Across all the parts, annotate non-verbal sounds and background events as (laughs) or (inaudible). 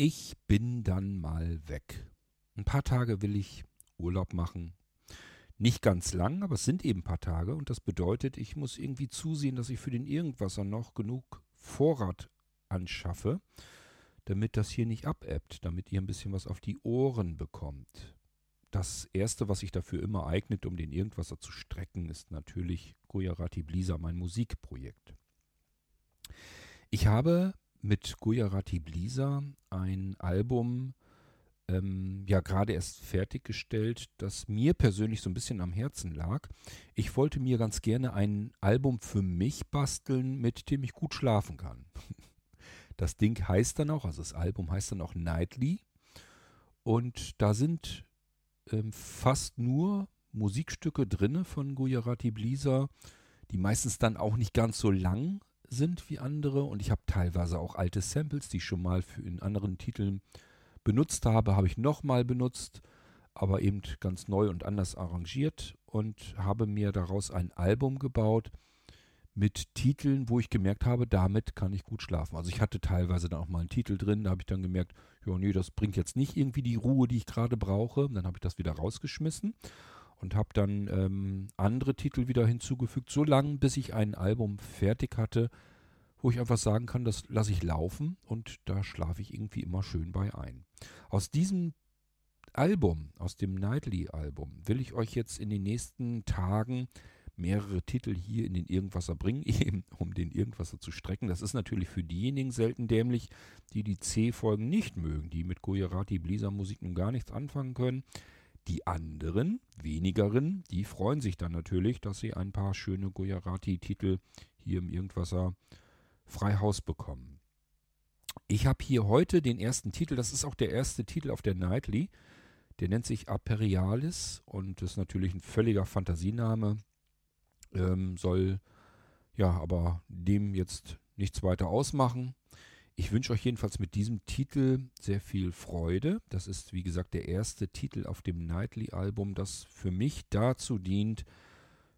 Ich bin dann mal weg. Ein paar Tage will ich Urlaub machen. Nicht ganz lang, aber es sind eben ein paar Tage und das bedeutet, ich muss irgendwie zusehen, dass ich für den Irgendwasser noch genug Vorrat anschaffe, damit das hier nicht abebbt, damit ihr ein bisschen was auf die Ohren bekommt. Das erste, was sich dafür immer eignet, um den Irgendwasser zu strecken, ist natürlich Gujarati Blisa, mein Musikprojekt. Ich habe mit Gujarati Blisa ein Album ähm, ja gerade erst fertiggestellt, das mir persönlich so ein bisschen am Herzen lag. Ich wollte mir ganz gerne ein Album für mich basteln, mit dem ich gut schlafen kann. (laughs) Das Ding heißt dann auch, also das Album heißt dann auch Nightly. Und da sind ähm, fast nur Musikstücke drinne von Gujarati Blisa, die meistens dann auch nicht ganz so lang sind wie andere. Und ich habe teilweise auch alte Samples, die ich schon mal für in anderen Titeln benutzt habe, habe ich nochmal benutzt, aber eben ganz neu und anders arrangiert und habe mir daraus ein Album gebaut mit Titeln, wo ich gemerkt habe, damit kann ich gut schlafen. Also ich hatte teilweise dann auch mal einen Titel drin, da habe ich dann gemerkt, ja nee, das bringt jetzt nicht irgendwie die Ruhe, die ich gerade brauche. Dann habe ich das wieder rausgeschmissen und habe dann ähm, andere Titel wieder hinzugefügt, so lange, bis ich ein Album fertig hatte, wo ich einfach sagen kann, das lasse ich laufen und da schlafe ich irgendwie immer schön bei ein. Aus diesem Album, aus dem Nightly-Album, will ich euch jetzt in den nächsten Tagen mehrere Titel hier in den Irgendwasser bringen, (laughs) eben um den Irgendwasser zu strecken. Das ist natürlich für diejenigen selten dämlich, die die C-Folgen nicht mögen, die mit Gujarati Blisa Musik nun gar nichts anfangen können. Die anderen, wenigeren, die freuen sich dann natürlich, dass sie ein paar schöne Gujarati-Titel hier im Irgendwasser frei Haus bekommen. Ich habe hier heute den ersten Titel, das ist auch der erste Titel auf der Nightly. Der nennt sich Aperialis und ist natürlich ein völliger Fantasiename. Ähm, soll ja aber dem jetzt nichts weiter ausmachen. Ich wünsche euch jedenfalls mit diesem Titel sehr viel Freude. Das ist, wie gesagt, der erste Titel auf dem Nightly-Album, das für mich dazu dient,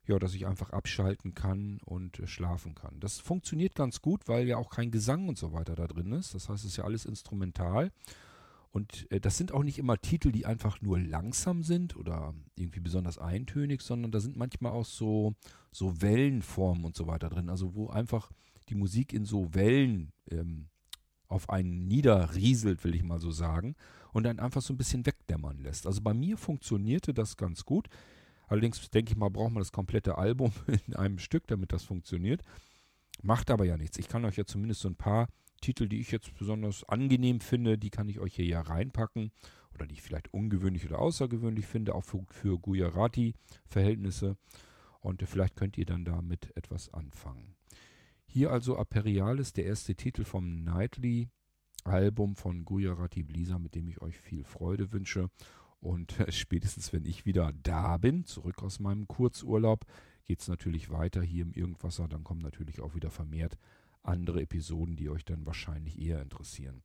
ja, dass ich einfach abschalten kann und äh, schlafen kann. Das funktioniert ganz gut, weil ja auch kein Gesang und so weiter da drin ist. Das heißt, es ist ja alles instrumental. Und äh, das sind auch nicht immer Titel, die einfach nur langsam sind oder irgendwie besonders eintönig, sondern da sind manchmal auch so, so Wellenformen und so weiter drin. Also wo einfach die Musik in so Wellen ähm, auf einen niederrieselt, will ich mal so sagen, und dann einfach so ein bisschen wegdämmern lässt. Also bei mir funktionierte das ganz gut. Allerdings denke ich mal, braucht man das komplette Album (laughs) in einem Stück, damit das funktioniert. Macht aber ja nichts. Ich kann euch ja zumindest so ein paar Titel, die ich jetzt besonders angenehm finde, die kann ich euch hier ja reinpacken. Oder die ich vielleicht ungewöhnlich oder außergewöhnlich finde, auch für, für Gujarati-Verhältnisse. Und vielleicht könnt ihr dann damit etwas anfangen. Hier also Aperialis, der erste Titel vom Nightly Album von Gujarati Blisa, mit dem ich euch viel Freude wünsche. Und (laughs) spätestens, wenn ich wieder da bin, zurück aus meinem Kurzurlaub, geht es natürlich weiter hier im Irgendwasser. Dann kommen natürlich auch wieder vermehrt andere Episoden, die euch dann wahrscheinlich eher interessieren.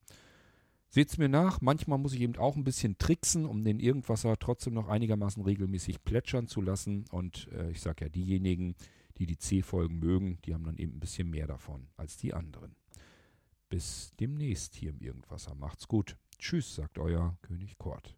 Seht's mir nach, manchmal muss ich eben auch ein bisschen tricksen, um den Irgendwasser trotzdem noch einigermaßen regelmäßig plätschern zu lassen. Und äh, ich sage ja, diejenigen, die die C-Folgen mögen, die haben dann eben ein bisschen mehr davon als die anderen. Bis demnächst hier im Irgendwasser. Macht's gut. Tschüss, sagt euer König Kort.